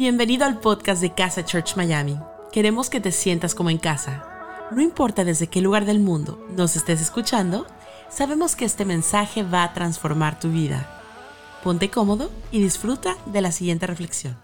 Bienvenido al podcast de Casa Church Miami. Queremos que te sientas como en casa. No importa desde qué lugar del mundo nos estés escuchando, sabemos que este mensaje va a transformar tu vida. Ponte cómodo y disfruta de la siguiente reflexión.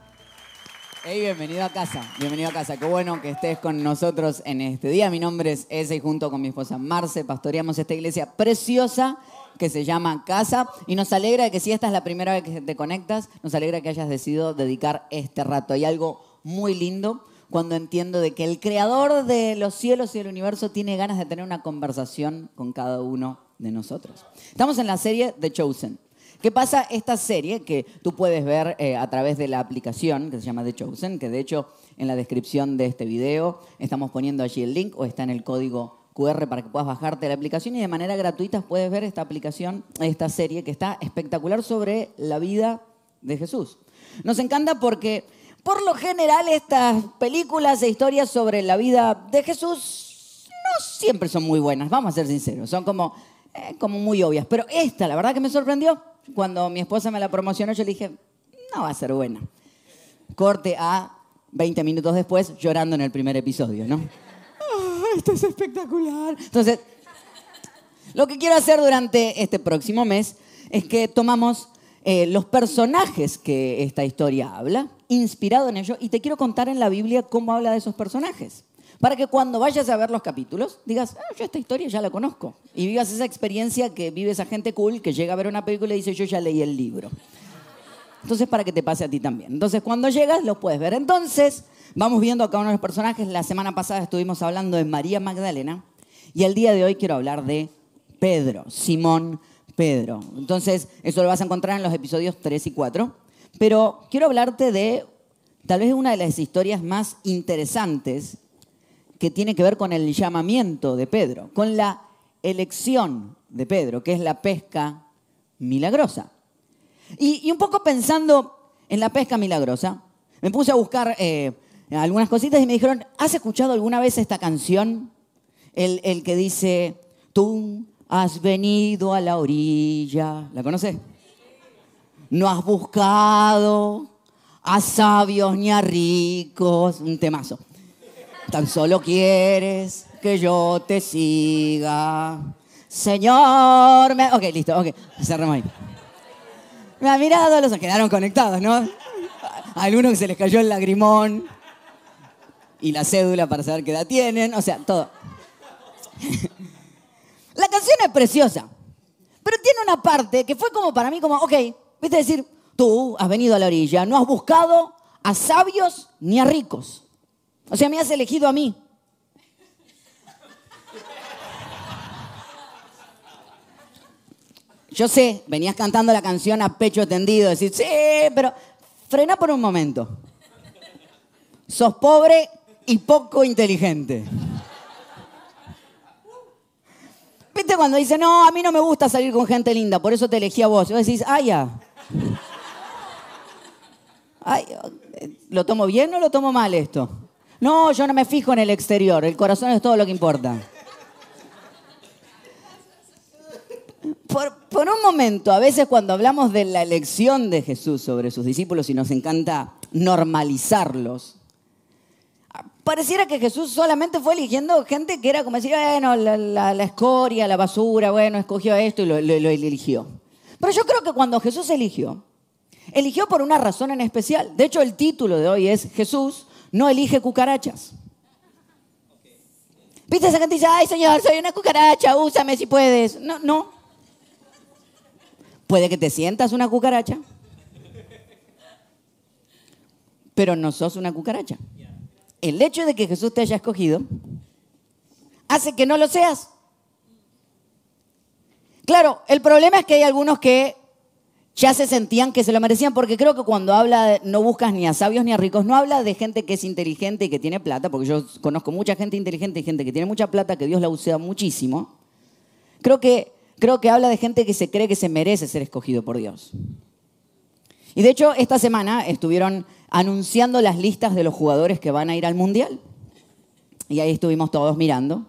Hey, bienvenido a casa, bienvenido a casa. Qué bueno que estés con nosotros en este día. Mi nombre es Eze y junto con mi esposa Marce pastoreamos esta iglesia preciosa que se llama Casa y nos alegra que si esta es la primera vez que te conectas, nos alegra que hayas decidido dedicar este rato. Hay algo muy lindo cuando entiendo de que el creador de los cielos y del universo tiene ganas de tener una conversación con cada uno de nosotros. Estamos en la serie The Chosen. ¿Qué pasa? Esta serie que tú puedes ver eh, a través de la aplicación que se llama The Chosen, que de hecho en la descripción de este video estamos poniendo allí el link o está en el código QR para que puedas bajarte la aplicación y de manera gratuita puedes ver esta aplicación, esta serie que está espectacular sobre la vida de Jesús. Nos encanta porque por lo general estas películas e historias sobre la vida de Jesús no siempre son muy buenas, vamos a ser sinceros, son como, eh, como muy obvias. Pero esta, la verdad que me sorprendió, cuando mi esposa me la promocionó, yo le dije, no va a ser buena. Corte a 20 minutos después llorando en el primer episodio, ¿no? Esto es espectacular. Entonces, lo que quiero hacer durante este próximo mes es que tomamos eh, los personajes que esta historia habla, inspirado en ello, y te quiero contar en la Biblia cómo habla de esos personajes. Para que cuando vayas a ver los capítulos, digas, ah, yo esta historia ya la conozco. Y vivas esa experiencia que vive esa gente cool que llega a ver una película y dice, yo ya leí el libro. Entonces, para que te pase a ti también. Entonces, cuando llegas, lo puedes ver. Entonces, vamos viendo a cada uno de los personajes. La semana pasada estuvimos hablando de María Magdalena. Y el día de hoy quiero hablar de Pedro, Simón Pedro. Entonces, eso lo vas a encontrar en los episodios 3 y 4. Pero quiero hablarte de tal vez una de las historias más interesantes que tiene que ver con el llamamiento de Pedro, con la elección de Pedro, que es la pesca milagrosa. Y, un poco pensando en la pesca milagrosa, me puse a buscar eh, algunas cositas y me dijeron, ¿has escuchado alguna vez esta canción? El, que dice, tú has venido a la orilla. ¿La conoces? No has buscado a sabios ni a ricos. Un temazo. Tan solo quieres que yo te siga. Señor, me... ok, listo, ok, cerramos ahí. Me ha mirado, los quedaron conectados, ¿no? algunos que se les cayó el lagrimón y la cédula para saber qué edad tienen, o sea, todo. la canción es preciosa, pero tiene una parte que fue como para mí como, ok, viste decir, tú has venido a la orilla, no has buscado a sabios ni a ricos. O sea, me has elegido a mí. Yo sé, venías cantando la canción a pecho tendido, decir, sí, pero frena por un momento. Sos pobre y poco inteligente. ¿Viste cuando dice, no, a mí no me gusta salir con gente linda, por eso te elegí a vos? Y vos decís, ah, ya. Ay, ¿Lo tomo bien o lo tomo mal esto? No, yo no me fijo en el exterior, el corazón es todo lo que importa. Por, un momento, a veces cuando hablamos de la elección de Jesús sobre sus discípulos y nos encanta normalizarlos, pareciera que Jesús solamente fue eligiendo gente que era como decir, bueno, la, escoria, la basura, bueno, escogió esto y lo eligió. Pero yo creo que cuando Jesús eligió, eligió por una razón en especial. De hecho, el título de hoy es Jesús no elige cucarachas. ¿Viste esa gente dice, ay Señor, soy una cucaracha, úsame si puedes? No, no. Puede que te sientas una cucaracha, pero no sos una cucaracha. El hecho de que Jesús te haya escogido hace que no lo seas. Claro, el problema es que hay algunos que ya se sentían que se lo merecían, porque creo que cuando habla de no buscas ni a sabios ni a ricos, no habla de gente que es inteligente y que tiene plata, porque yo conozco mucha gente inteligente y gente que tiene mucha plata, que Dios la usa muchísimo. Creo que, creo que habla de gente que se cree que se merece ser escogido por Dios. Y de hecho, esta semana estuvieron anunciando las listas de los jugadores que van a ir al Mundial. Y ahí estuvimos todos mirando.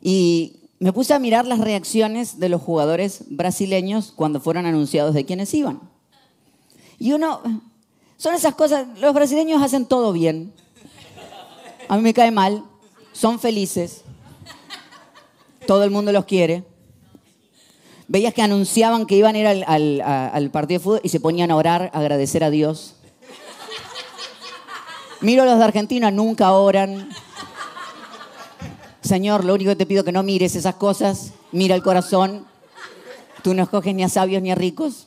Y me puse a mirar las reacciones de los jugadores brasileños cuando fueron anunciados de quiénes iban. Y uno, Son esas cosas, los brasileños hacen todo bien. A mí me cae mal, son felices, todo el mundo los quiere. Veías que anunciaban que iban a ir al, partido de fútbol y se ponían a orar, agradecer a Dios. Miro a los de Argentina, nunca oran. Señor, lo único que te pido es que no mires esas cosas, mira el corazón. Tú no escoges ni a sabios ni a ricos.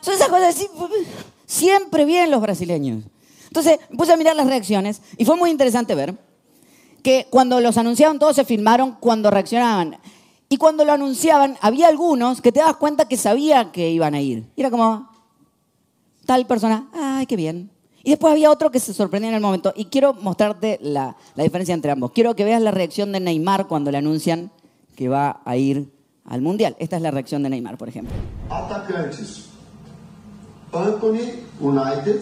Son esas cosas así, siempre bien los brasileños. Entonces puse a mirar las reacciones y fue muy interesante ver que cuando los anunciaban todos se filmaron cuando reaccionaban. Y cuando lo anunciaban, había algunos que te das cuenta que sabían que iban a ir. Y era como, tal persona, ay, qué bien. Y después había otro que se sorprendía en el momento. Y quiero mostrarte la, diferencia entre ambos. Quiero que veas la reacción de Neymar cuando le anuncian que va a ir al Mundial. Esta es la reacción de Neymar, por ejemplo. Atacantes. Anthony, United.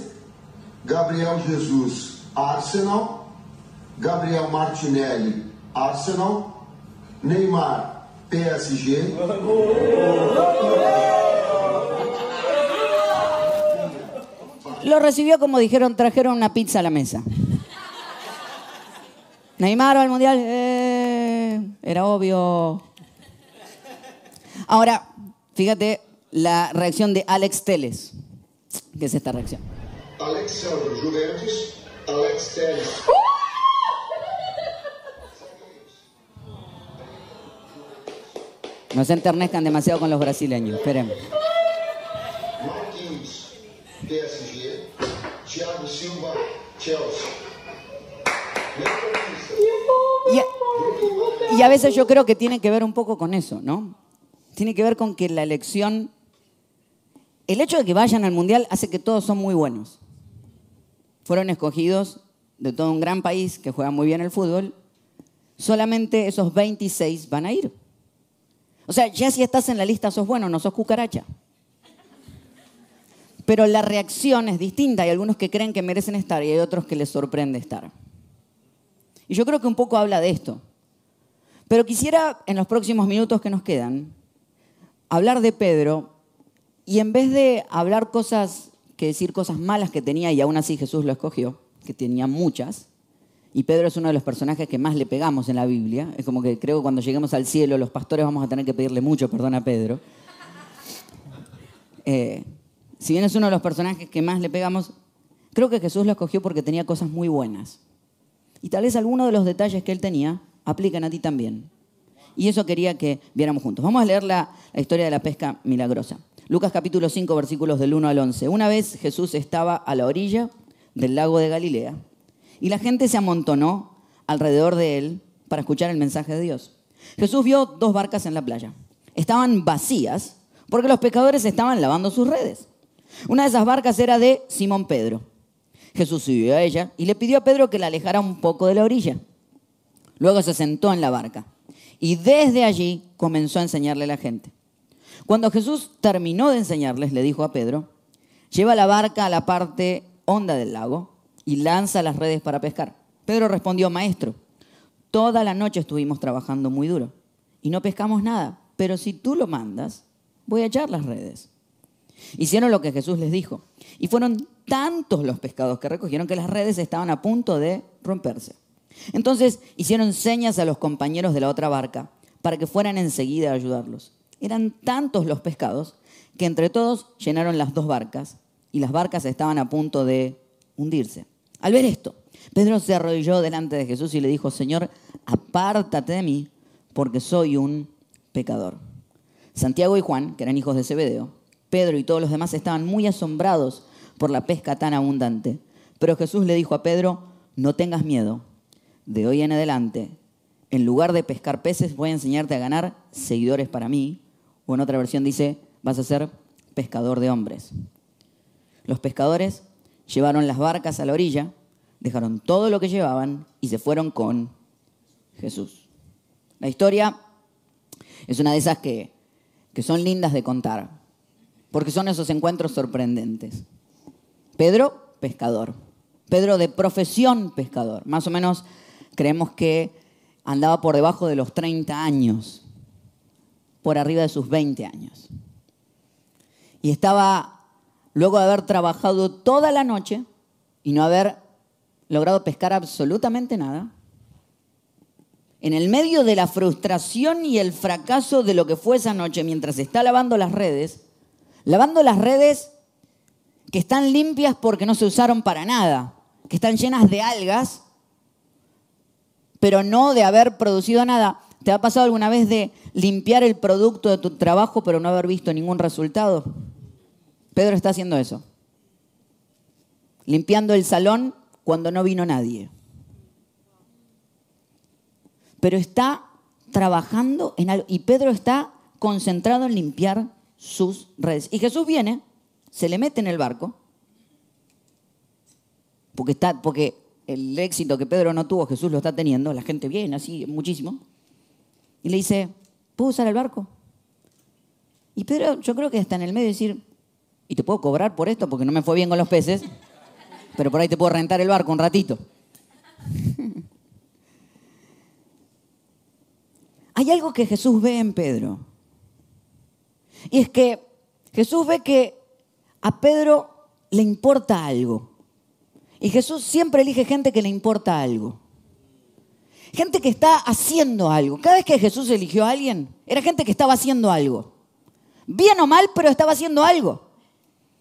Gabriel Jesus, Arsenal, Gabriel Martinelli, Arsenal, Neymar, PSG. Lo recibió como dijeron, trajeron una pizza a la mesa. Neymar al mundial, eh, era obvio. Ahora, fíjate la reacción de Alex Teles. ¿Qué es esta reacción? Alexandre Juventus, Alex Telles. No se enternezcan demasiado con los brasileños, esperemos. Y a, y a veces yo creo que tiene que ver un poco con eso, ¿no? Tiene que ver con que la elección, el hecho de que vayan al Mundial hace que todos son muy buenos. Fueron escogidos de todo un gran país que juega muy bien el fútbol, solamente esos 26 van a ir. O sea, ya si estás en la lista sos bueno, no sos cucaracha. Pero la reacción es distinta. Hay algunos que creen que merecen estar y hay otros que les sorprende estar. Y yo creo que un poco habla de esto. Pero quisiera, en los próximos minutos que nos quedan, hablar de Pedro y en vez de hablar cosas, que decir cosas malas que tenía y aún así Jesús lo escogió, que tenía muchas, y Pedro es uno de los personajes que más le pegamos en la Biblia, es como que creo que cuando lleguemos al cielo los pastores vamos a tener que pedirle mucho perdón a Pedro. Eh, si bien es uno de los personajes que más le pegamos, creo que Jesús lo escogió porque tenía cosas muy buenas. Y tal vez algunos de los detalles que él tenía aplican a ti también. Y eso quería que viéramos juntos. Vamos a leer la, la historia de la pesca milagrosa. Lucas capítulo 5, versículos del 1 al 11. Una vez Jesús estaba a la orilla del lago de Galilea y la gente se amontonó alrededor de él para escuchar el mensaje de Dios. Jesús vio dos barcas en la playa. Estaban vacías porque los pescadores estaban lavando sus redes. Una de esas barcas era de Simón Pedro. Jesús subió a ella y le pidió a Pedro que la alejara un poco de la orilla. Luego se sentó en la barca y desde allí comenzó a enseñarle a la gente. Cuando Jesús terminó de enseñarles, le dijo a Pedro, lleva la barca a la parte honda del lago y lanza las redes para pescar. Pedro respondió, maestro, toda la noche estuvimos trabajando muy duro y no pescamos nada, pero si tú lo mandas, voy a echar las redes. Hicieron lo que Jesús les dijo y fueron tantos los pescados que recogieron que las redes estaban a punto de romperse. Entonces hicieron señas a los compañeros de la otra barca para que fueran enseguida a ayudarlos. Eran tantos los pescados que entre todos llenaron las dos barcas y las barcas estaban a punto de hundirse. Al ver esto, Pedro se arrodilló delante de Jesús y le dijo, Señor, apártate de mí porque soy un pecador. Santiago y Juan, que eran hijos de Zebedeo, Pedro y todos los demás estaban muy asombrados por la pesca tan abundante. Pero Jesús le dijo a Pedro, no tengas miedo, de hoy en adelante, en lugar de pescar peces, voy a enseñarte a ganar seguidores para mí. O en otra versión dice, vas a ser pescador de hombres. Los pescadores llevaron las barcas a la orilla, dejaron todo lo que llevaban y se fueron con Jesús. La historia es una de esas que, que son lindas de contar, porque son esos encuentros sorprendentes. Pedro, pescador. Pedro de profesión pescador. Más o menos creemos que andaba por debajo de los 30 años, por arriba de sus 20 años. Y estaba luego de haber trabajado toda la noche y no haber logrado pescar absolutamente nada, en el medio de la frustración y el fracaso de lo que fue esa noche mientras está lavando las redes, lavando las redes que están limpias porque no se usaron para nada, que están llenas de algas, pero no de haber producido nada. ¿Te ha pasado alguna vez de limpiar el producto de tu trabajo pero no haber visto ningún resultado? Pedro está haciendo eso. Limpiando el salón cuando no vino nadie. Pero está trabajando en algo. Y Pedro está concentrado en limpiar sus redes. Y Jesús viene, se le mete en el barco, porque, está, porque el éxito que Pedro no tuvo, Jesús lo está teniendo, la gente viene así, muchísimo, y le dice, ¿puedo usar el barco? Y Pedro, yo creo que está en el medio de decir, ¿y te puedo cobrar por esto? Porque no me fue bien con los peces, pero por ahí te puedo rentar el barco un ratito. Hay algo que Jesús ve en Pedro. Y es que Jesús ve que a Pedro le importa algo. Y Jesús siempre elige gente que le importa algo. Gente que está haciendo algo. Cada vez que Jesús eligió a alguien, era gente que estaba haciendo algo. Bien o mal, pero estaba haciendo algo.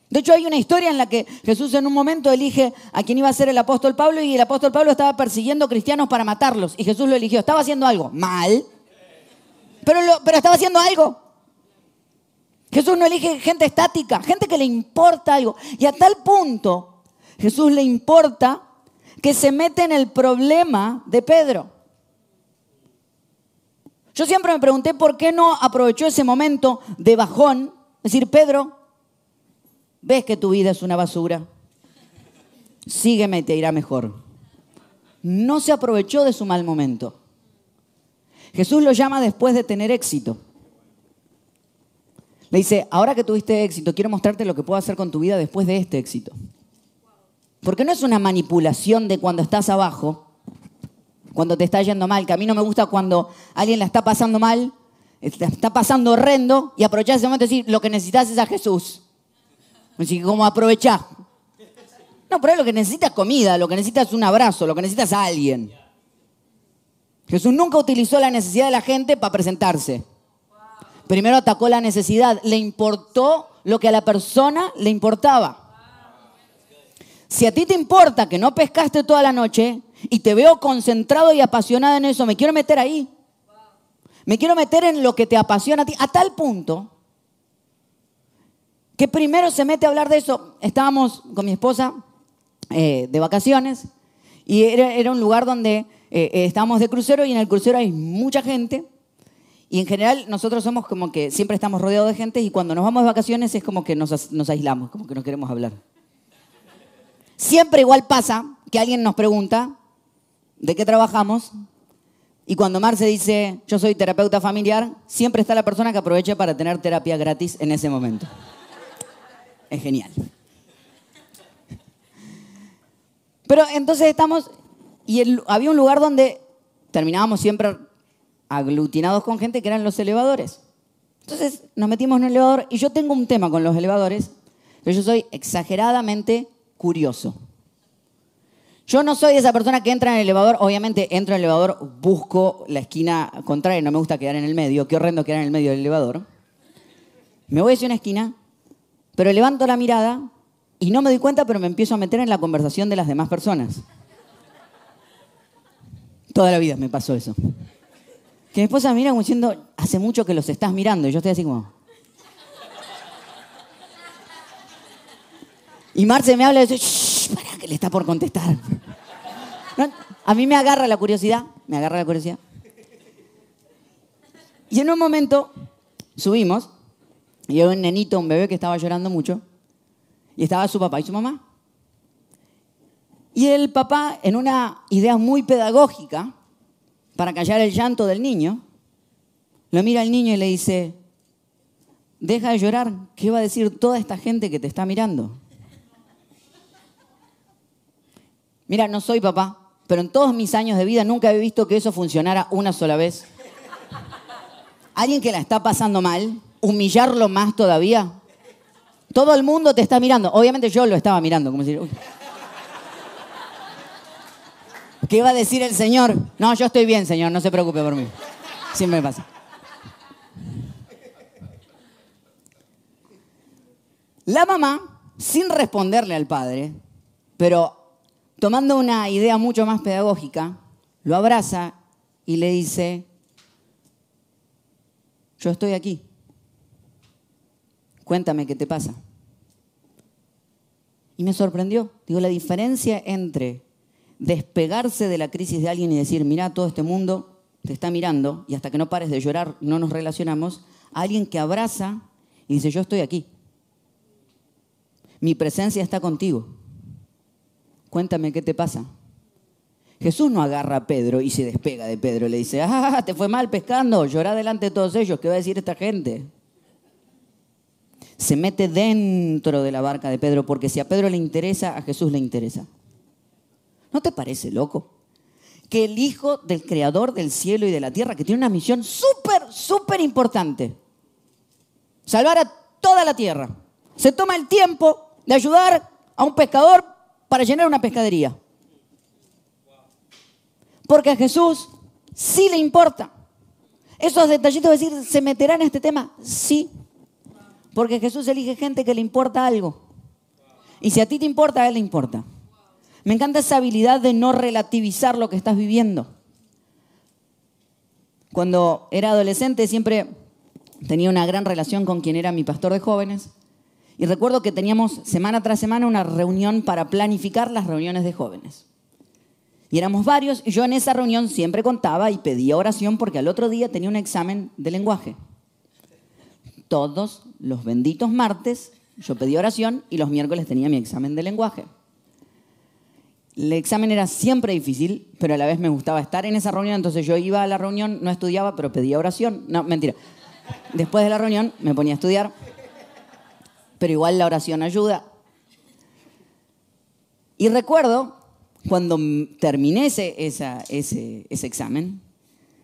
De hecho, hay una historia en la que Jesús en un momento elige a quien iba a ser el apóstol Pablo y el apóstol Pablo estaba persiguiendo cristianos para matarlos. Y Jesús lo eligió. Estaba haciendo algo mal, pero, pero estaba haciendo algo. Jesús no elige gente estática, gente que le importa algo. Y a tal punto, Jesús le importa que se mete en el problema de Pedro. Yo siempre me pregunté por qué no aprovechó ese momento de bajón, decir, Pedro, ves que tu vida es una basura, sígueme y te irá mejor. No se aprovechó de su mal momento. Jesús lo llama después de tener éxito. Le dice, ahora que tuviste éxito, quiero mostrarte lo que puedo hacer con tu vida después de este éxito. Porque no es una manipulación de cuando estás abajo, cuando te está yendo mal, que a mí no me gusta cuando alguien la está pasando mal, está pasando horrendo, y aprovechás ese momento y decir, lo que necesitas es a Jesús. Así que como aprovechar. No, pero lo que necesitas es comida, lo que necesitas es un abrazo, lo que necesitas es a alguien. Jesús nunca utilizó la necesidad de la gente para presentarse. Primero atacó la necesidad, le importó lo que a la persona le importaba. Si a ti te importa que no pescaste toda la noche y te veo concentrado y apasionado en eso, me quiero meter ahí. Me quiero meter en lo que te apasiona a ti, a tal punto que primero se mete a hablar de eso. Estábamos con mi esposa eh, de vacaciones y era, un lugar donde eh, eh, estábamos de crucero y en el crucero hay mucha gente y en general nosotros somos como que siempre estamos rodeados de gente y cuando nos vamos de vacaciones es como que nos, nos aislamos, como que no queremos hablar. Siempre igual pasa que alguien nos pregunta de qué trabajamos y cuando Marce dice yo soy terapeuta familiar, siempre está la persona que aprovecha para tener terapia gratis en ese momento. Es genial. Pero entonces estamos, y había un lugar donde terminábamos siempre aglutinados con gente que eran los elevadores. Entonces nos metimos en un elevador y yo tengo un tema con los elevadores, que yo soy exageradamente curioso. Yo no soy esa persona que entra en el elevador, obviamente entro en el elevador, busco la esquina contraria, no me gusta quedar en el medio, qué horrendo quedar en el medio del elevador. Me voy hacia una esquina, pero levanto la mirada y no me doy cuenta, pero me empiezo a meter en la conversación de las demás personas. Toda la vida me pasó eso. Que mi esposa mira diciendo, hace mucho que los estás mirando. Y yo estoy así como... Y Marce me habla y dice, shh, para que le está por contestar. A mí me agarra la curiosidad, me agarra la curiosidad. Y en un momento subimos y había un nenito, un bebé que estaba llorando mucho. Y estaba su papá y su mamá. Y el papá, en una idea muy pedagógica, para callar el llanto del niño, lo mira al niño y le dice, deja de llorar, ¿qué va a decir toda esta gente que te está mirando? Mira, no soy papá, pero en todos mis años de vida nunca he visto que eso funcionara una sola vez. Alguien que la está pasando mal, humillarlo más todavía. Todo el mundo te está mirando. Obviamente yo lo estaba mirando, como decir, uy. ¿Qué iba a decir el Señor? No, yo estoy bien, Señor, no se preocupe por mí. Siempre me pasa. La mamá, sin responderle al padre, pero tomando una idea mucho más pedagógica, lo abraza y le dice, yo estoy aquí. Cuéntame qué te pasa. Y me sorprendió. Digo, la diferencia entre despegarse de la crisis de alguien y decir, mira, todo este mundo te está mirando y hasta que no pares de llorar no nos relacionamos, a alguien que abraza y dice, yo estoy aquí. Mi presencia está contigo. Cuéntame qué te pasa. Jesús no agarra a Pedro y se despega de Pedro le dice, ah, te fue mal pescando, llorá delante de todos ellos, ¿qué va a decir esta gente? Se mete dentro de la barca de Pedro porque si a Pedro le interesa, a Jesús le interesa. ¿No te parece loco? Que el Hijo del Creador del cielo y de la tierra, que tiene una misión súper, súper importante, salvar a toda la tierra, se toma el tiempo de ayudar a un pescador para llenar una pescadería. Porque a Jesús sí le importa. Esos detallitos de decir, ¿se meterá en este tema? Sí. Porque Jesús elige gente que le importa algo. Y si a ti te importa, a él le importa. Me encanta esa habilidad de no relativizar lo que estás viviendo. Cuando era adolescente siempre tenía una gran relación con quien era mi pastor de jóvenes. Y recuerdo que teníamos semana tras semana una reunión para planificar las reuniones de jóvenes. Y éramos varios, y yo en esa reunión siempre contaba y pedía oración porque al otro día tenía un examen de lenguaje. Todos los benditos martes yo pedía oración y los miércoles tenía mi examen de lenguaje. El examen era siempre difícil, pero a la vez me gustaba estar en esa reunión, entonces yo iba a la reunión, no estudiaba, pero pedía oración. No, mentira. Después de la reunión me ponía a estudiar, pero igual la oración ayuda. Y recuerdo cuando terminé ese, ese, examen,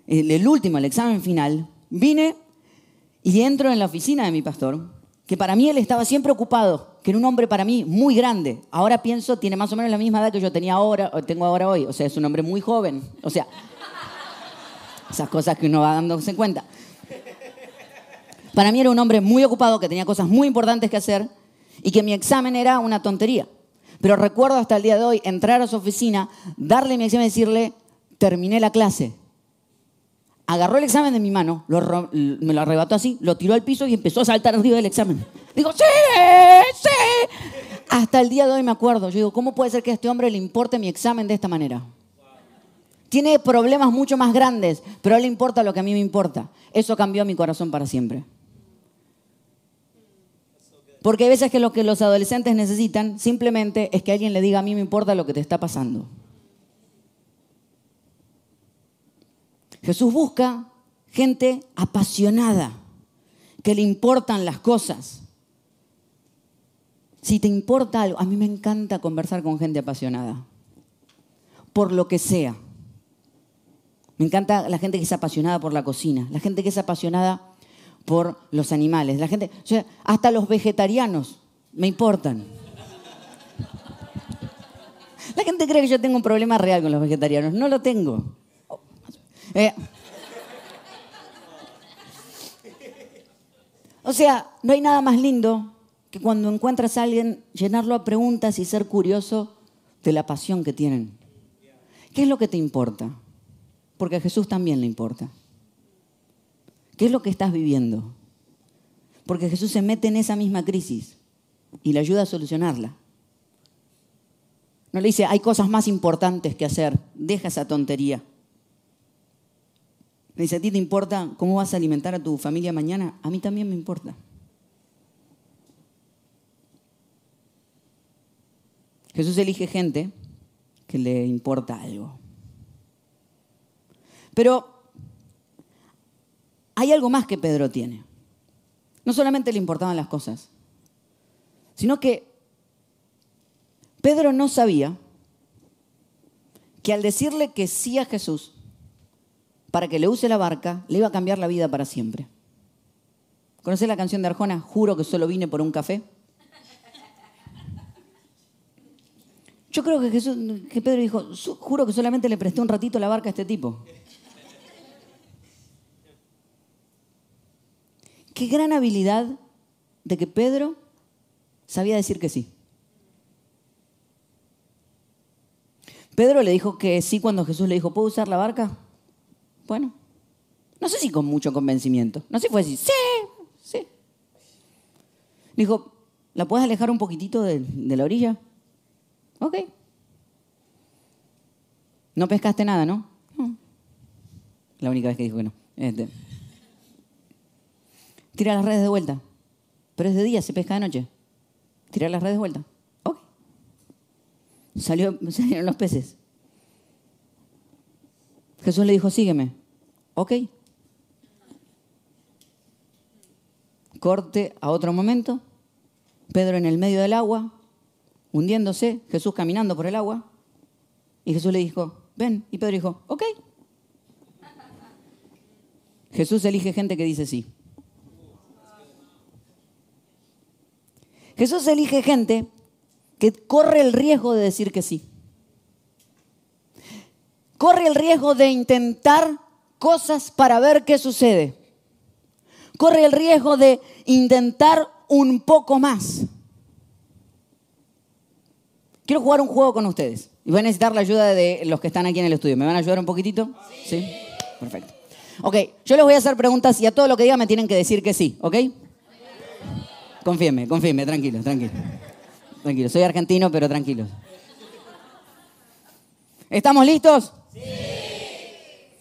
el, el último, el examen final, vine y entro en la oficina de mi pastor, que para mí él estaba siempre ocupado, que era un hombre para mí muy grande. Ahora pienso, tiene más o menos la misma edad que yo tenía ahora, tengo ahora hoy. O sea, es un hombre muy joven. O sea, esas cosas que uno va dándose en cuenta. Para mí era un hombre muy ocupado, que tenía cosas muy importantes que hacer y que mi examen era una tontería. Pero recuerdo hasta el día de hoy entrar a su oficina, darle mi examen y decirle, terminé la clase. Agarró el examen de mi mano, me lo arrebató así, lo tiró al piso y empezó a saltar arriba del examen. Digo, sí, sí. Hasta el día de hoy me acuerdo. Yo digo, ¿cómo puede ser que a este hombre le importe mi examen de esta manera? Tiene problemas mucho más grandes, pero a él le importa lo que a mí me importa. Eso cambió mi corazón para siempre. Porque hay veces que lo que los adolescentes necesitan simplemente es que alguien le diga, a mí me importa lo que te está pasando. Jesús busca gente apasionada, que le importan las cosas. Si te importa algo, a mí me encanta conversar con gente apasionada, por lo que sea. Me encanta la gente que es apasionada por la cocina, la gente que es apasionada por los animales, la gente, hasta los vegetarianos me importan. La gente cree que yo tengo un problema real con los vegetarianos, no lo tengo. Eh, o sea, no hay nada más lindo que cuando encuentras a alguien llenarlo a preguntas y ser curioso de la pasión que tienen. ¿Qué es lo que te importa? Porque a Jesús también le importa. ¿Qué es lo que estás viviendo? Porque Jesús se mete en esa misma crisis y le ayuda a solucionarla. No le dice, hay cosas más importantes que hacer, deja esa tontería. Me dice, ¿a ti te importa cómo vas a alimentar a tu familia mañana? A mí también me importa. Jesús elige gente que le importa algo. Pero hay algo más que Pedro tiene. No solamente le importaban las cosas, sino que Pedro no sabía que al decirle que sí a Jesús, para que le use la barca, le iba a cambiar la vida para siempre. ¿Conocés la canción de Arjona? Juro que solo vine por un café. Yo creo que, Jesús, que Pedro dijo, juro que solamente le presté un ratito la barca a este tipo. Qué gran habilidad de que Pedro sabía decir que sí. Pedro le dijo que sí cuando Jesús le dijo, ¿puedo usar la barca? Bueno, no sé si con mucho convencimiento. No sé si fue así, sí, sí. Le dijo, ¿la puedes alejar un poquitito de, la orilla? Ok. No pescaste nada, ¿no? No. La única vez que dijo que no. Este. Tira las redes de vuelta. Pero es de día, se pesca de noche. Tira las redes de vuelta. Ok. Salió, salieron los peces. Jesús le dijo, sígueme. Ok. Corte a otro momento. Pedro en el medio del agua, hundiéndose, Jesús caminando por el agua. Y Jesús le dijo, ven. Y Pedro dijo, ok. Jesús elige gente que dice sí. Jesús elige gente que corre el riesgo de decir que sí. Corre el riesgo de intentar cosas para ver qué sucede. Corre el riesgo de intentar un poco más. Quiero jugar un juego con ustedes. Y voy a necesitar la ayuda de los que están aquí en el estudio. ¿Me van a ayudar un poquitito? Sí. Perfecto. Ok, yo les voy a hacer preguntas y a todo lo que diga me tienen que decir que sí, ¿ok? Confíenme, confíenme, tranquilo, tranquilo. Tranquilo, soy argentino, pero tranquilos. ¿Estamos listos?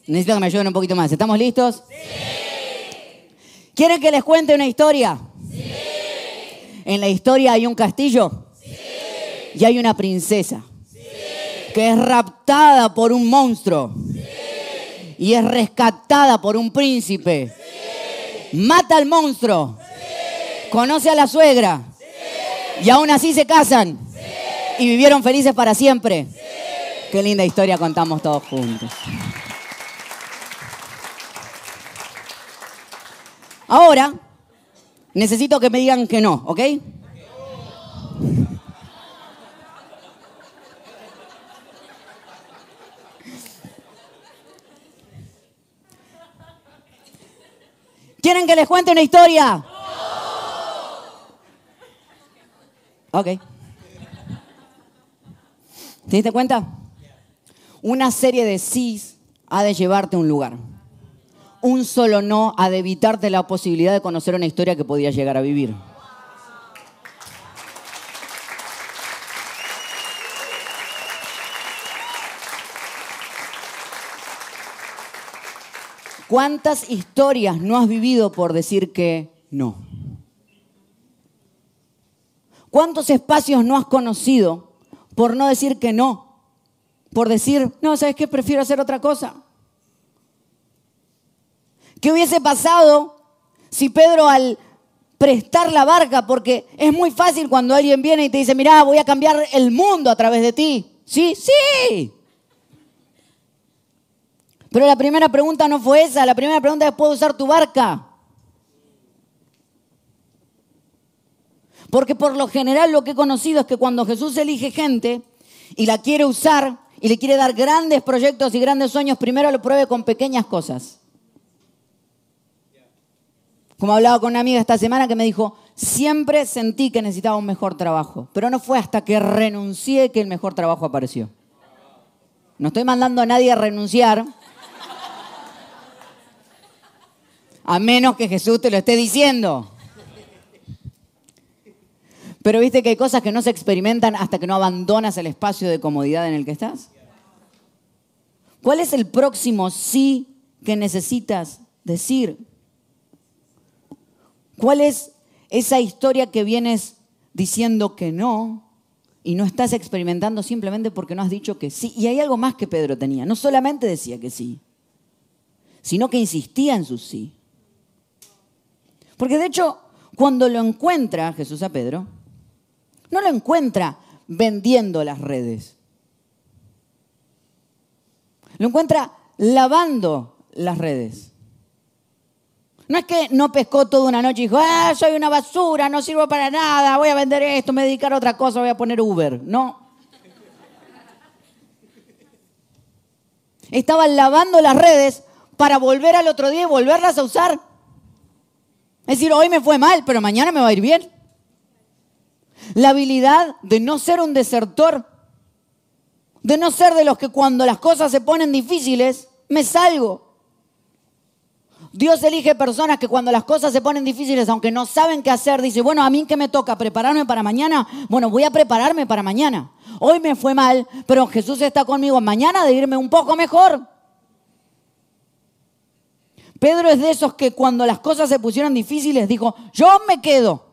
Necesito que me ayuden un poquito más. ¿Estamos listos? ¿Quieren que les cuente una historia? En la historia hay un castillo y hay una princesa que es raptada por un monstruo y es rescatada por un príncipe. Mata al monstruo conoce a la suegra y aún así se casan y vivieron felices para siempre. Qué linda historia contamos todos juntos. Ahora, necesito que me digan que no, ¿ok? ¿Quieren que les cuente una historia? Ok. ¿Te diste cuenta? Una serie de sís ha de llevarte a un lugar. Un solo no ha de evitarte la posibilidad de conocer una historia que podías llegar a vivir. ¿Cuántas historias no has vivido por decir que no? ¿Cuántos espacios no has conocido por no decir que no? Por decir, no, ¿sabes qué? Prefiero hacer otra cosa. ¿Qué hubiese pasado si Pedro al prestar la barca, porque es muy fácil cuando alguien viene y te dice, mira, voy a cambiar el mundo a través de ti. Sí, sí. Pero la primera pregunta no fue esa, la primera pregunta es, ¿puedo usar tu barca? Porque por lo general lo que he conocido es que cuando Jesús elige gente y la quiere usar y le quiere dar grandes proyectos y grandes sueños, primero lo pruebe con pequeñas cosas. Como hablaba con una amiga esta semana que me dijo, siempre sentí que necesitaba un mejor trabajo, pero no fue hasta que renuncié que el mejor trabajo apareció. No estoy mandando a nadie a renunciar, a menos que Jesús te lo esté diciendo. Pero viste que hay cosas que no se experimentan hasta que no abandonas el espacio de comodidad en el que estás. ¿Cuál es el próximo sí que necesitas decir? ¿Cuál es esa historia que vienes diciendo que no y no estás experimentando simplemente porque no has dicho que sí? Y hay algo más que Pedro tenía. No solamente decía que sí, sino que insistía en su sí. Porque de hecho, cuando lo encuentra Jesús a Pedro, no lo encuentra vendiendo las redes. Lo encuentra lavando las redes. No es que no pescó toda una noche y dijo, ah, soy una basura, no sirvo para nada, voy a vender esto, me voy a dedicar a otra cosa, voy a poner Uber. No. Estaban lavando las redes para volver al otro día y volverlas a usar. Es decir, hoy me fue mal, pero mañana me va a ir bien. La habilidad de no ser un desertor, de no ser de los que cuando las cosas se ponen difíciles, me salgo. Dios elige personas que cuando las cosas se ponen difíciles, aunque no saben qué hacer, dice, bueno, a mí que me toca prepararme para mañana, bueno, voy a prepararme para mañana. Hoy me fue mal, pero Jesús está conmigo mañana de irme un poco mejor. Pedro es de esos que cuando las cosas se pusieron difíciles dijo, yo me quedo,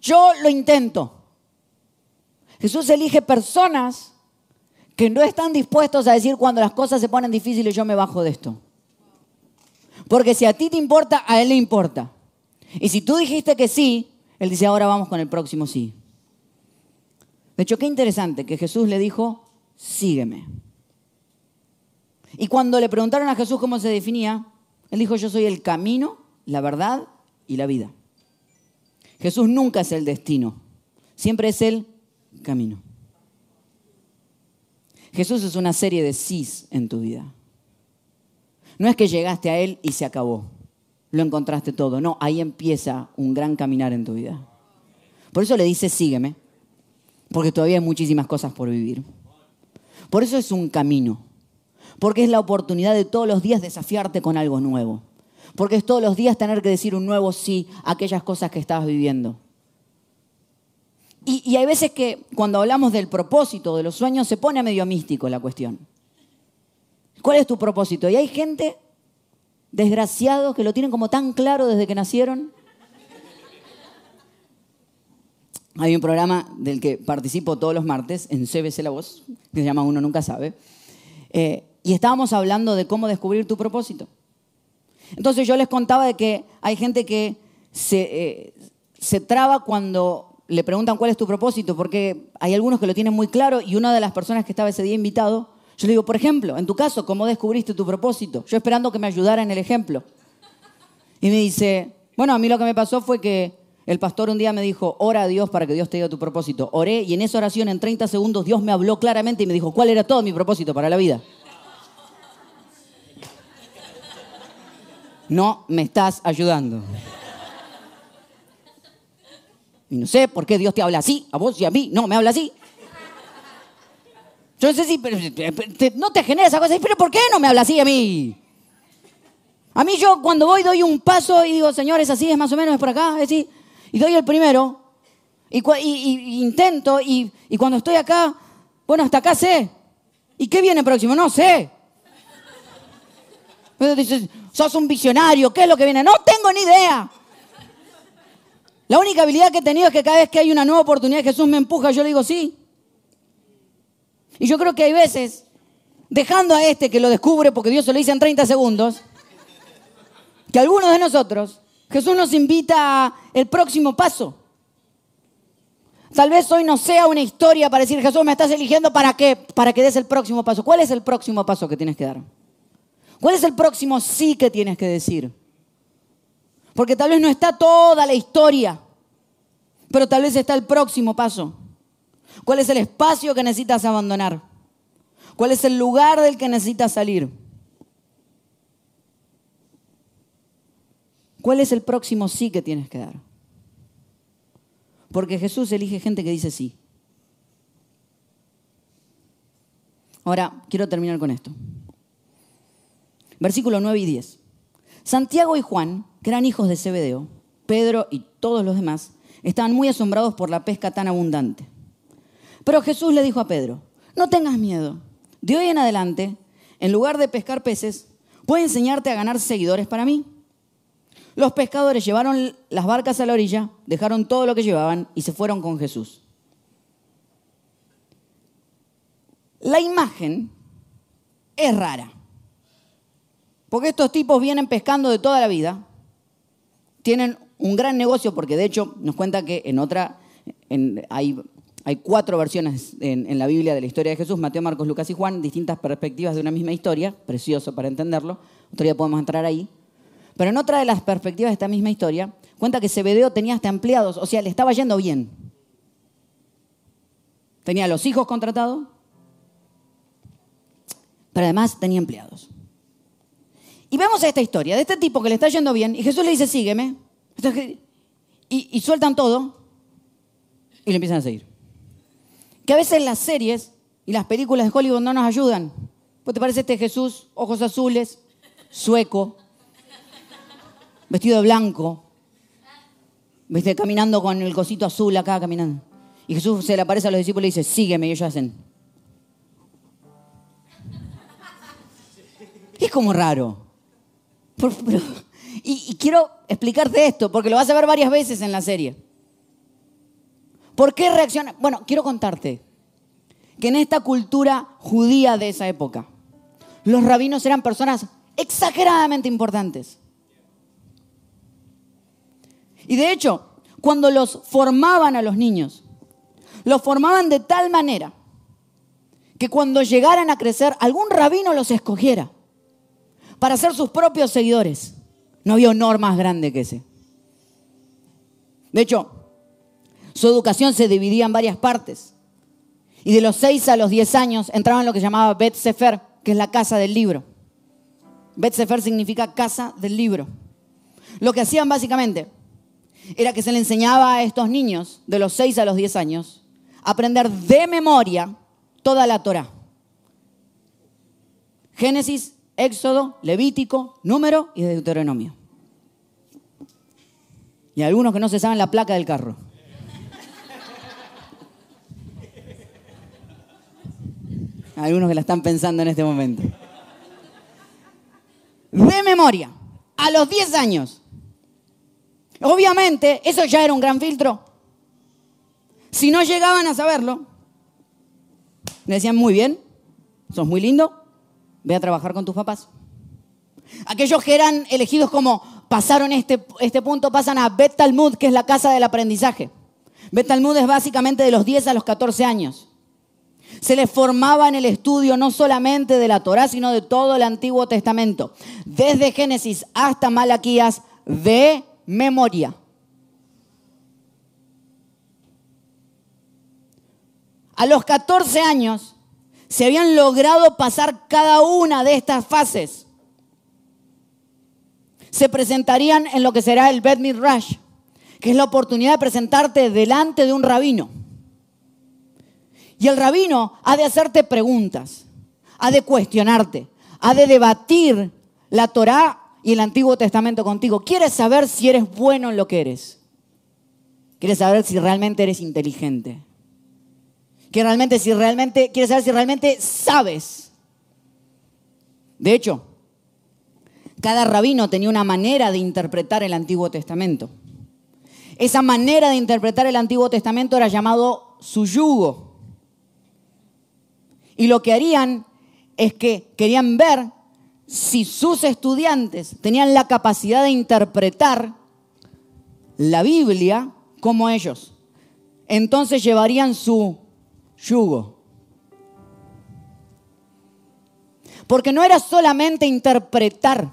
yo lo intento. Jesús elige personas que no están dispuestos a decir cuando las cosas se ponen difíciles, yo me bajo de esto. Porque si a ti te importa, a Él le importa. Y si tú dijiste que sí, Él dice, ahora vamos con el próximo sí. De hecho, qué interesante que Jesús le dijo, sígueme. Y cuando le preguntaron a Jesús cómo se definía, Él dijo, yo soy el camino, la verdad y la vida. Jesús nunca es el destino, siempre es el camino. Jesús es una serie de sís en tu vida. No es que llegaste a Él y se acabó, lo encontraste todo. No, ahí empieza un gran caminar en tu vida. Por eso le dice, sígueme, porque todavía hay muchísimas cosas por vivir. Por eso es un camino, porque es la oportunidad de todos los días desafiarte con algo nuevo. Porque es todos los días tener que decir un nuevo sí a aquellas cosas que estabas viviendo. Y, hay veces que cuando hablamos del propósito de los sueños se pone medio místico la cuestión. ¿Cuál es tu propósito? Y hay gente, desgraciados, que lo tienen como tan claro desde que nacieron. Hay un programa del que participo todos los martes en CBC La Voz, que se llama Uno Nunca Sabe. Eh, y estábamos hablando de cómo descubrir tu propósito. Entonces yo les contaba de que hay gente que se, eh, se traba cuando le preguntan cuál es tu propósito, porque hay algunos que lo tienen muy claro y una de las personas que estaba ese día invitado, yo le digo, por ejemplo, en tu caso, ¿cómo descubriste tu propósito? Yo esperando que me ayudara en el ejemplo. Y me dice, bueno, a mí lo que me pasó fue que el pastor un día me dijo, ora a Dios para que Dios te diga tu propósito. Oré y en esa oración, en 30 segundos, Dios me habló claramente y me dijo cuál era todo mi propósito para la vida. No me estás ayudando. Y no sé por qué Dios te habla así, a vos y a mí, no, me habla así. Yo no sé si no te genera esa cosa, pero ¿por qué no me habla así a mí? A mí yo cuando voy doy un paso y digo, Señor, es así, es más o menos, es por acá, es así. Y doy el primero y, intento y, y, cuando estoy acá, bueno, hasta acá sé. ¿Y qué viene próximo? No sé. Pero dices, sos un visionario, ¿qué es lo que viene? No tengo ni idea. La única habilidad que he tenido es que cada vez que hay una nueva oportunidad Jesús me empuja, yo digo sí. Y yo creo que hay veces, dejando a este que lo descubre, porque Dios se lo dice en 30 segundos, que algunos de nosotros, Jesús nos invita a el próximo paso. Tal vez hoy no sea una historia para decir, Jesús, me estás eligiendo para qué, para que des el próximo paso. ¿Cuál es el próximo paso que tienes que dar? ¿Cuál es el próximo sí que tienes que decir? Porque tal vez no está toda la historia, pero tal vez está el próximo paso. ¿Cuál es el espacio que necesitas abandonar? ¿Cuál es el lugar del que necesitas salir? ¿Cuál es el próximo sí que tienes que dar? Porque Jesús elige gente que dice sí. Ahora, quiero terminar con esto. Versículo 9 y 10. Santiago y Juan que eran hijos de Zebedeo, Pedro y todos los demás, estaban muy asombrados por la pesca tan abundante. Pero Jesús le dijo a Pedro, no tengas miedo. De hoy en adelante, en lugar de pescar peces, voy a enseñarte a ganar seguidores para mí. Los pescadores llevaron las barcas a la orilla, dejaron todo lo que llevaban y se fueron con Jesús. La imagen es rara, porque estos tipos vienen pescando de toda la vida, tienen un gran negocio porque de hecho nos cuenta que en otra, hay, cuatro versiones en, la Biblia de la historia de Jesús, Mateo, Marcos, Lucas y Juan, distintas perspectivas de una misma historia, precioso para entenderlo, otro día podemos entrar ahí. Pero en otra de las perspectivas de esta misma historia, cuenta que Zebedeo tenía hasta empleados, o sea, le estaba yendo bien. Tenía los hijos contratados, pero además tenía empleados. Y vemos esta historia de este tipo que le está yendo bien y Jesús le dice, sígueme. Y, sueltan todo y le empiezan a seguir. Que a veces las series y las películas de Hollywood no nos ayudan. Pues te parece este Jesús, ojos azules, sueco, vestido de blanco, caminando con el cosito azul acá, caminando. Y Jesús se le aparece a los discípulos y dice, sígueme, y ellos hacen. Es como raro. Y, quiero explicarte esto, porque lo vas a ver varias veces en la serie. ¿Por qué reacciona? Bueno, quiero contarte que en esta cultura judía de esa época, los rabinos eran personas exageradamente importantes. Y de hecho, cuando los formaban a los niños, los formaban de tal manera que cuando llegaran a crecer, algún rabino los escogiera para ser sus propios seguidores. No había honor más grande que ese. De hecho, su educación se dividía en varias partes. Y de los 6 a los 10 años entraba en lo que llamaba Bet Sefer, que es la casa del libro. Bet Sefer significa casa del libro. Lo que hacían básicamente era que se le enseñaba a estos niños de los 6 a los 10 años a aprender de memoria toda la Torah. Génesis, Éxodo, Levítico, Número y Deuteronomio. Y algunos que no se saben la placa del carro. Algunos que la están pensando en este momento. De memoria, a los 10 años. Obviamente, eso ya era un gran filtro. Si no llegaban a saberlo, le decían, muy bien, sos muy lindo, ve a trabajar con tus papás. Aquellos que eran elegidos como pasaron este, este punto, pasan a Bet Talmud, que es la casa del aprendizaje. Bet Talmud es básicamente de los 10 a los 14 años. Se les formaba en el estudio no solamente de la Torá, sino de todo el Antiguo Testamento, desde Génesis hasta Malaquías, de memoria. A los 14 años se habían logrado pasar cada una de estas fases. Se presentarían en lo que será el Bet Midrash, que es la oportunidad de presentarte delante de un rabino. Y el rabino ha de hacerte preguntas, ha de cuestionarte, ha de debatir la Torá y el Antiguo Testamento contigo. Quieres saber si eres bueno en lo que eres. Quieres saber si realmente eres inteligente. Quieres realmente si realmente quieres saber si realmente sabes. De hecho, cada rabino tenía una manera de interpretar el Antiguo Testamento. Esa manera de interpretar el Antiguo Testamento era llamado su yugo. Y lo que harían es que querían ver si sus estudiantes tenían la capacidad de interpretar la Biblia como ellos. Entonces llevarían su yugo. Porque no era solamente interpretar,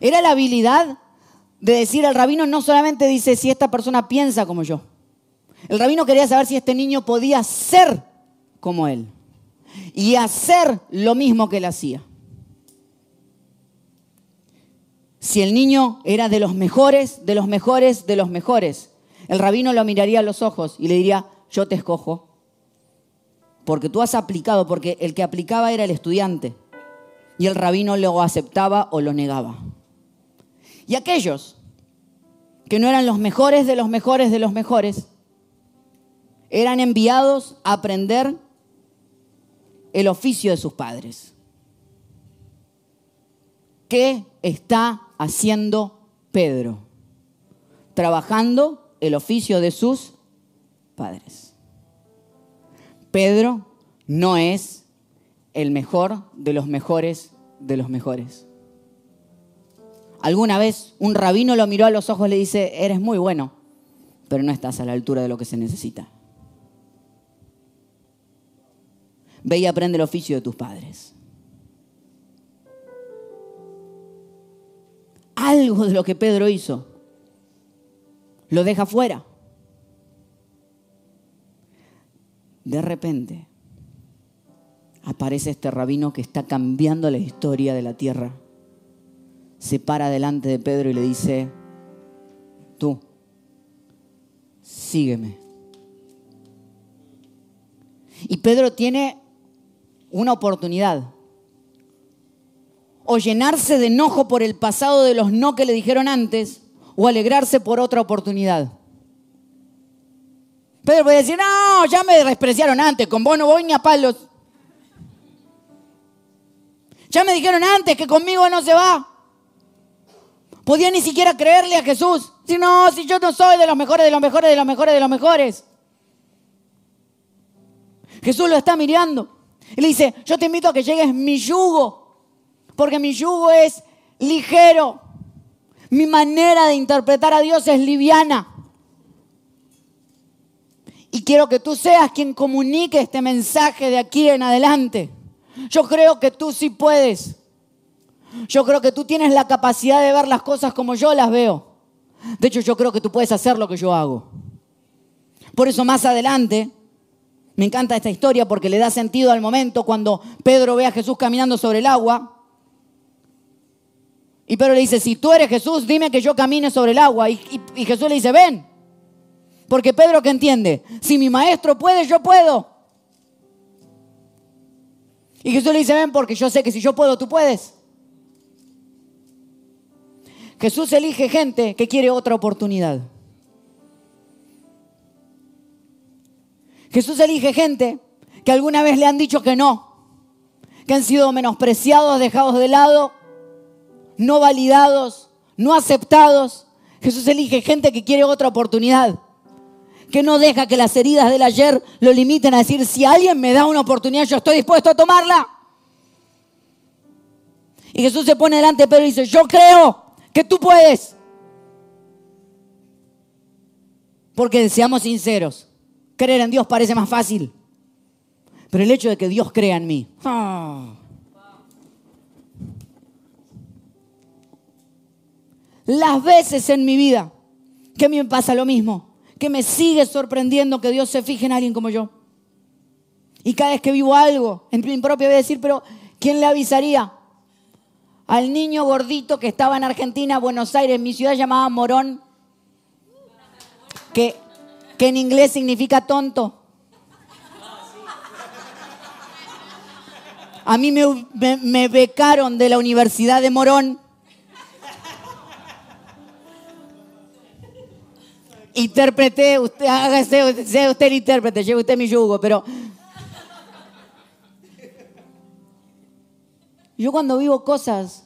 era la habilidad de decir al rabino no solamente dice si esta persona piensa como yo. El rabino quería saber si este niño podía ser como él y hacer lo mismo que él hacía. Si el niño era de los mejores, de los mejores, de los mejores, el rabino lo miraría a los ojos y le diría, yo te escojo, porque tú has aplicado, porque el que aplicaba era el estudiante, y el rabino lo aceptaba o lo negaba. Y aquellos que no eran los mejores de los mejores de los mejores, eran enviados a aprender el oficio de sus padres. ¿Qué está haciendo Pedro? Trabajando el oficio de sus padres. Pedro no es el mejor de los mejores de los mejores. Alguna vez un rabino lo miró a los ojos y le dice, eres muy bueno, pero no estás a la altura de lo que se necesita. Ve y aprende el oficio de tus padres. Algo de lo que Pedro hizo lo deja fuera. De repente, aparece este rabino que está cambiando la historia de la tierra. Se para delante de Pedro y le dice, tú, sígueme. Y Pedro tiene una oportunidad. O llenarse de enojo por el pasado de los no que le dijeron antes, o alegrarse por otra oportunidad. Pedro puede decir, no, ya me despreciaron antes, con vos no voy ni a palos. Ya me dijeron antes que conmigo no se va. Podía ni siquiera creerle a Jesús. Si no, si yo no soy de los mejores, de los mejores, de los mejores, de los mejores. Jesús lo está mirando. Y le dice, yo te invito a que llegues mi yugo. Porque mi yugo es ligero. Mi manera de interpretar a Dios es liviana. Y quiero que tú seas quien comunique este mensaje de aquí en adelante. Yo creo que tú sí puedes. Yo creo que tú tienes la capacidad de ver las cosas como yo las veo. De hecho, yo creo que tú puedes hacer lo que yo hago. Por eso más adelante, me encanta esta historia porque le da sentido al momento cuando Pedro ve a Jesús caminando sobre el agua. Y Pedro le dice, si tú eres Jesús, dime que yo camine sobre el agua. Y, Jesús le dice, ven. Porque Pedro que entiende, si mi maestro puede, yo puedo. Y Jesús le dice, ven porque yo sé que si yo puedo, tú puedes. Jesús elige gente que quiere otra oportunidad. Jesús elige gente que alguna vez le han dicho que no, que han sido menospreciados, dejados de lado, no validados, no aceptados. Jesús elige gente que quiere otra oportunidad, que no deja que las heridas del ayer lo limiten a decir, si alguien me da una oportunidad, yo estoy dispuesto a tomarla. Y Jesús se pone delante de Pedro y dice, yo creo que tú puedes. Porque seamos sinceros, creer en Dios parece más fácil. Pero el hecho de que Dios crea en mí. Ah. Las veces en mi vida que a mí me pasa lo mismo, que me sigue sorprendiendo que Dios se fije en alguien como yo. Y cada vez que vivo algo en mi propia voy a decir, pero ¿quién le avisaría? al niño gordito que estaba en Argentina, Buenos Aires, mi ciudad llamada Morón, que, que en inglés significa tonto. A mí me, becaron de la Universidad de Morón. Interpreté, usted, hágase, sea usted el intérprete, lleve usted mi yugo, pero Yo cuando vivo cosas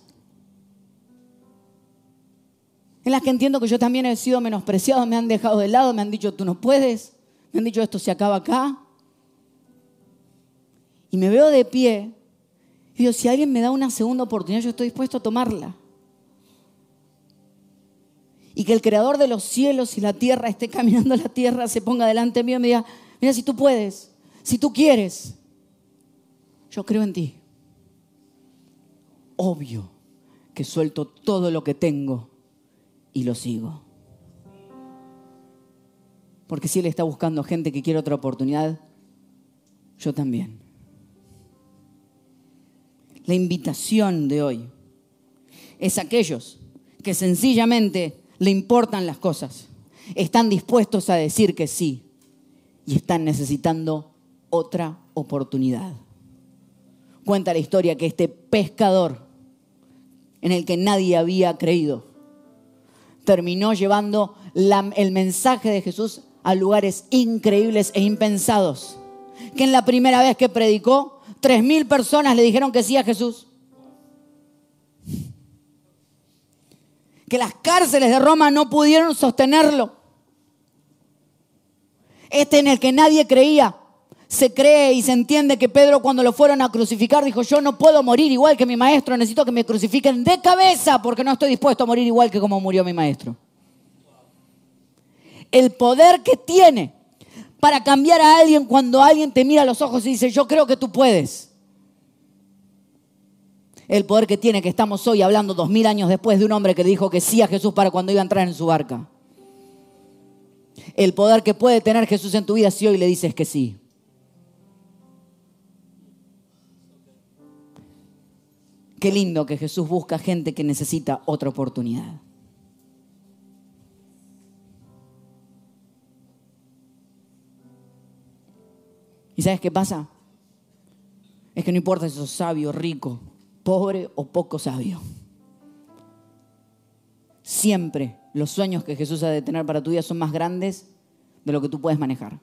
en las que entiendo que yo también he sido menospreciado, me han dejado de lado, me han dicho, tú no puedes, me han dicho, esto se acaba acá. Y me veo de pie y digo, si alguien me da una segunda oportunidad, yo estoy dispuesto a tomarla. Y que el creador de los cielos y la tierra esté caminando la tierra, se ponga delante mío y me diga, mira, si tú puedes, si tú quieres, yo creo en ti obvio que suelto todo lo que tengo y lo sigo. Porque si Él está buscando gente que quiere otra oportunidad, yo también. La invitación de hoy es aquellos que sencillamente le importan las cosas, están dispuestos a decir que sí y están necesitando otra oportunidad. Cuenta la historia que este pescador en el que nadie había creído. Terminó llevando el mensaje de Jesús a lugares increíbles e impensados. Que en la primera vez que predicó, tres mil personas le dijeron que sí a Jesús. Que las cárceles de Roma no pudieron sostenerlo. Este en el que nadie creía, se cree y se entiende que Pedro cuando lo fueron a crucificar dijo, yo no puedo morir igual que mi maestro, necesito que me crucifiquen de cabeza porque no estoy dispuesto a morir igual que como murió mi maestro. El poder que tiene para cambiar a alguien cuando alguien te mira a los ojos y dice, yo creo que tú puedes. El poder que tiene que estamos hoy hablando dos mil años después de un hombre que dijo que sí a Jesús para cuando iba a entrar en su barca. El poder que puede tener Jesús en tu vida si hoy le dices que sí. Qué lindo que Jesús busca gente que necesita otra oportunidad. ¿Y sabes qué pasa? Es que no importa si sos sabio, rico, pobre o poco sabio. Siempre los sueños que Jesús ha de tener para tu vida son más grandes de lo que tú puedes manejar.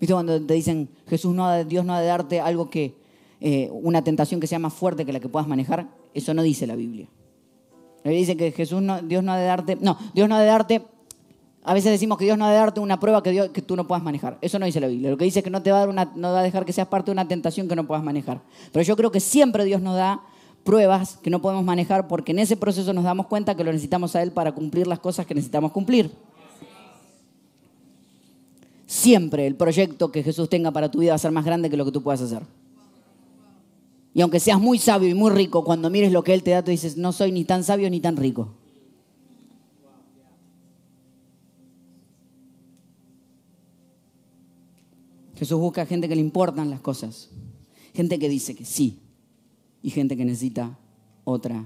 ¿Viste cuando te dicen, Jesús no ha, Dios no ha de darte algo que, eh, una tentación que sea más fuerte que la que puedas manejar? Eso no dice la Biblia. La Biblia dice que Jesús no, Dios no ha de darte, no, Dios no ha de darte, a veces decimos que Dios no ha de darte una prueba que, que tú no puedas manejar. Eso no dice la Biblia. Lo que dice es que no te va a dar una, va a dejar que seas parte de una tentación que no puedas manejar. Pero yo creo que siempre Dios nos da pruebas que no podemos manejar porque en ese proceso nos damos cuenta que lo necesitamos a Él para cumplir las cosas que necesitamos cumplir. Siempre el proyecto que Jesús tenga para tu vida va a ser más grande que lo que tú puedas hacer. Y aunque seas muy sabio y muy rico, cuando mires lo que Él te da, tú dices, no soy ni tan sabio ni tan rico. Jesús busca gente que le importan las cosas, gente que dice que sí y gente que necesita otra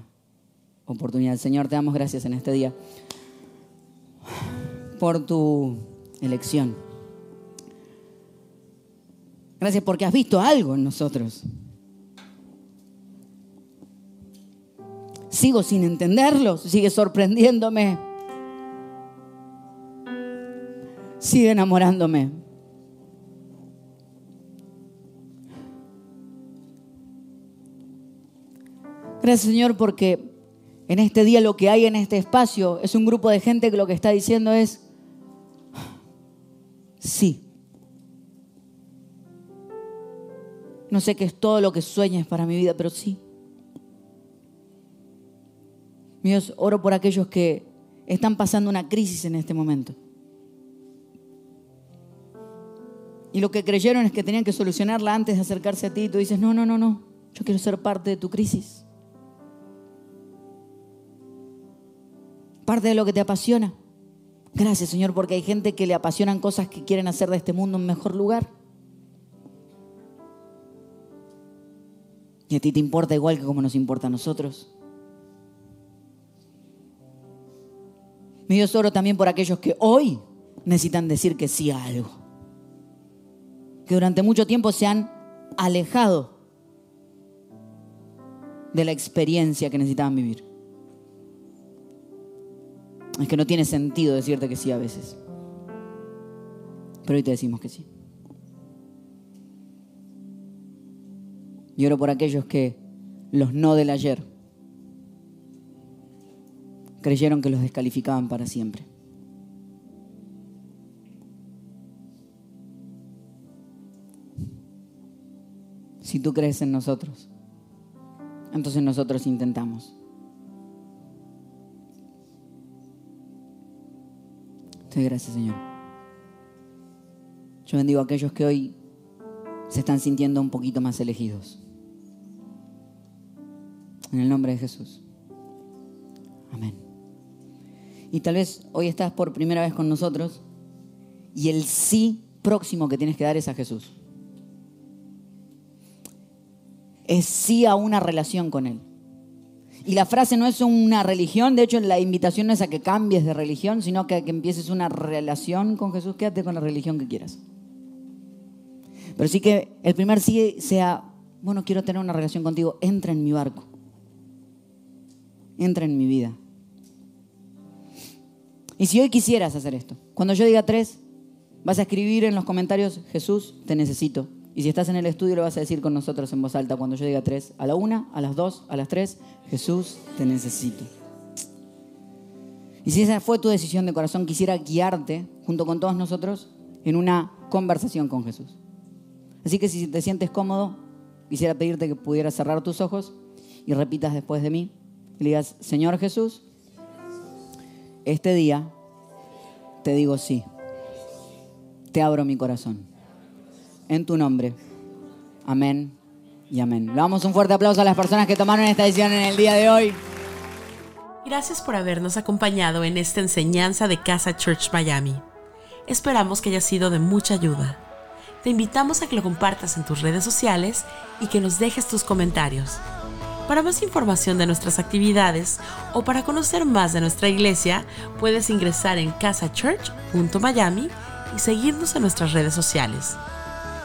oportunidad. Señor, te damos gracias en este día por tu elección. Gracias porque has visto algo en nosotros. Sigo sin entenderlo, sigue sorprendiéndome. Sigue enamorándome. Gracias Señor porque en este día lo que hay en este espacio es un grupo de gente que lo que está diciendo es, sí. No sé qué es todo lo que sueñes para mi vida, pero sí. Mi Dios, oro por aquellos que están pasando una crisis en este momento. Y lo que creyeron es que tenían que solucionarla antes de acercarse a ti. Y tú dices, no, no, no, no. Yo quiero ser parte de tu crisis. Parte de lo que te apasiona. Gracias, Señor, porque hay gente que le apasionan cosas que quieren hacer de este mundo un mejor lugar. Y a ti te importa igual que como nos importa a nosotros. Mi Dios oro también por aquellos que hoy necesitan decir que sí a algo. Que durante mucho tiempo se han alejado de la experiencia que necesitaban vivir. Es que no tiene sentido decirte que sí a veces. Pero hoy te decimos que sí. Y por aquellos que los no del ayer creyeron que los descalificaban para siempre. Si tú crees en nosotros, entonces nosotros intentamos. Gracias, Señor. Yo bendigo a aquellos que hoy se están sintiendo un poquito más elegidos. En el nombre de Jesús. Amén. Y tal vez hoy estás por primera vez con nosotros y el sí próximo que tienes que dar es a Jesús. Es sí a una relación con Él. Y la frase no es una religión, de hecho la invitación no es a que cambies de religión, sino que, que empieces una relación con Jesús, quédate con la religión que quieras. Pero sí que el primer sí sea, bueno, quiero tener una relación contigo, entra en mi barco entra en mi vida. Y si hoy quisieras hacer esto, cuando yo diga tres, vas a escribir en los comentarios, Jesús, te necesito. Y si estás en el estudio, lo vas a decir con nosotros en voz alta cuando yo diga tres. A la una, a las dos, a las tres, Jesús, te necesito. Y si esa fue tu decisión de corazón, quisiera guiarte junto con todos nosotros en una conversación con Jesús. Así que si te sientes cómodo, quisiera pedirte que pudieras cerrar tus ojos y repitas después de mí y digas, Señor Jesús, este día te digo sí. Te abro mi corazón. En tu nombre. Amén y amén. Le damos un fuerte aplauso a las personas que tomaron esta decisión en el día de hoy. Gracias por habernos acompañado en esta enseñanza de Casa Church Miami. Esperamos que haya sido de mucha ayuda. Te invitamos a que lo compartas en tus redes sociales y que nos dejes tus comentarios. Para más información de nuestras actividades o para conocer más de nuestra iglesia, puedes ingresar en casachurch.miami y seguirnos en nuestras redes sociales.